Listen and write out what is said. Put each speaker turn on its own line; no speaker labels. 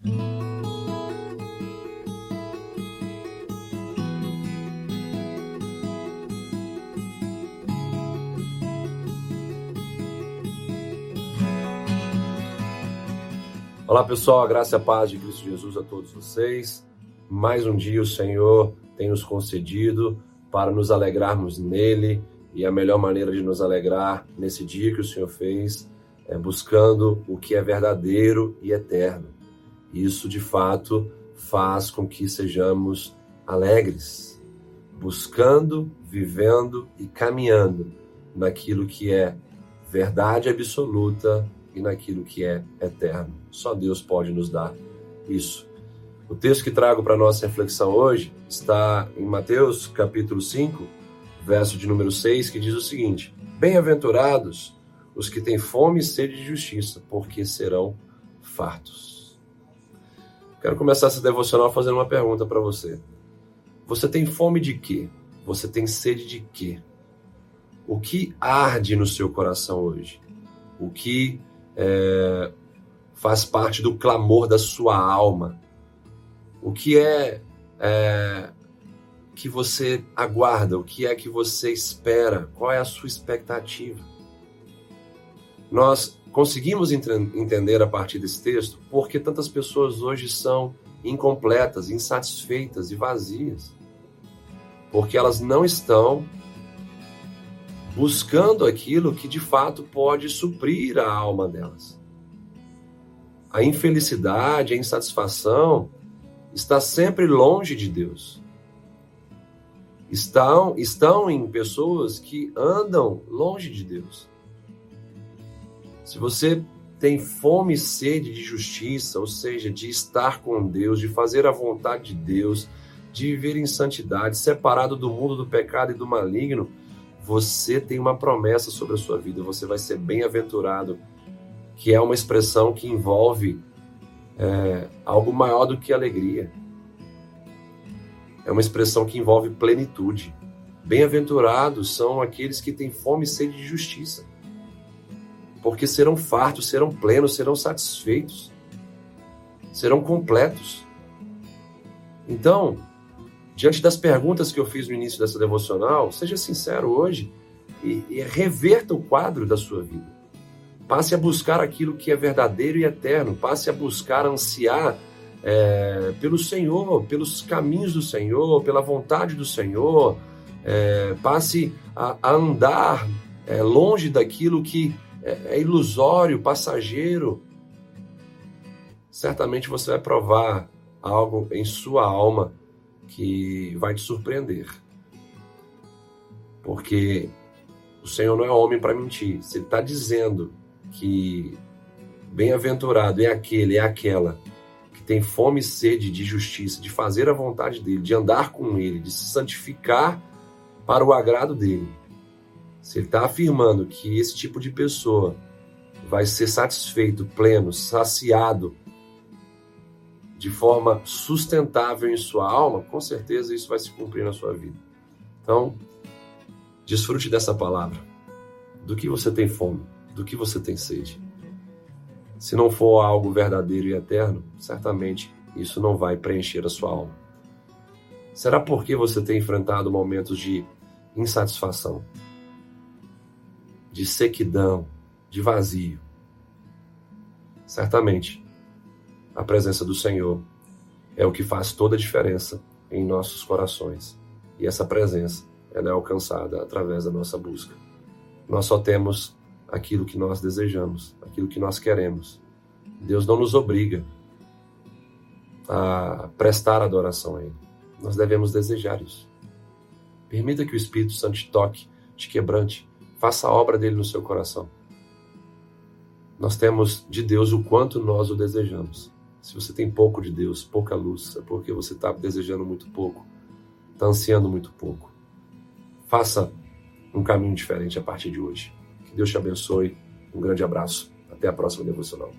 Olá pessoal, a graça e a paz de Cristo Jesus a todos vocês. Mais um dia o Senhor tem nos concedido para nos alegrarmos nele e a melhor maneira de nos alegrar nesse dia que o Senhor fez é buscando o que é verdadeiro e eterno. Isso de fato faz com que sejamos alegres, buscando, vivendo e caminhando naquilo que é verdade absoluta e naquilo que é eterno. Só Deus pode nos dar isso. O texto que trago para nossa reflexão hoje está em Mateus capítulo 5, verso de número 6, que diz o seguinte: Bem-aventurados os que têm fome e sede de justiça, porque serão fartos. Quero começar essa devocional fazendo uma pergunta para você. Você tem fome de quê? Você tem sede de quê? O que arde no seu coração hoje? O que é, faz parte do clamor da sua alma. O que é, é que você aguarda? O que é que você espera? Qual é a sua expectativa? Nós conseguimos entender a partir desse texto porque tantas pessoas hoje são incompletas, insatisfeitas e vazias. Porque elas não estão buscando aquilo que de fato pode suprir a alma delas. A infelicidade, a insatisfação está sempre longe de Deus. Estão, estão em pessoas que andam longe de Deus. Se você tem fome e sede de justiça, ou seja, de estar com Deus, de fazer a vontade de Deus, de viver em santidade, separado do mundo do pecado e do maligno, você tem uma promessa sobre a sua vida, você vai ser bem-aventurado, que é uma expressão que envolve é, algo maior do que alegria. É uma expressão que envolve plenitude. Bem-aventurados são aqueles que têm fome e sede de justiça, porque serão fartos, serão plenos, serão satisfeitos, serão completos. Então, diante das perguntas que eu fiz no início dessa devocional, seja sincero hoje e, e reverta o quadro da sua vida. Passe a buscar aquilo que é verdadeiro e eterno. Passe a buscar, ansiar é, pelo Senhor, pelos caminhos do Senhor, pela vontade do Senhor. É, passe a, a andar é, longe daquilo que é ilusório, passageiro. Certamente você vai provar algo em sua alma que vai te surpreender. Porque o Senhor não é homem para mentir. Se Ele está dizendo que bem-aventurado é aquele, é aquela que tem fome e sede de justiça, de fazer a vontade dele, de andar com ele, de se santificar para o agrado dele. Se ele está afirmando que esse tipo de pessoa vai ser satisfeito, pleno, saciado de forma sustentável em sua alma, com certeza isso vai se cumprir na sua vida. Então, desfrute dessa palavra. Do que você tem fome, do que você tem sede. Se não for algo verdadeiro e eterno, certamente isso não vai preencher a sua alma. Será porque você tem enfrentado momentos de insatisfação, de sequidão, de vazio? Certamente a presença do Senhor é o que faz toda a diferença em nossos corações. E essa presença ela é alcançada através da nossa busca. Nós só temos aquilo que nós desejamos, aquilo que nós queremos. Deus não nos obriga a prestar adoração a Ele. Nós devemos desejar isso. Permita que o Espírito Santo te toque, te quebrante, faça a obra dele no seu coração. Nós temos de Deus o quanto nós o desejamos. Se você tem pouco de Deus, pouca luz, é porque você está desejando muito pouco, está ansiando muito pouco. Faça um caminho diferente a partir de hoje. Que Deus te abençoe. Um grande abraço. Até a próxima devocional.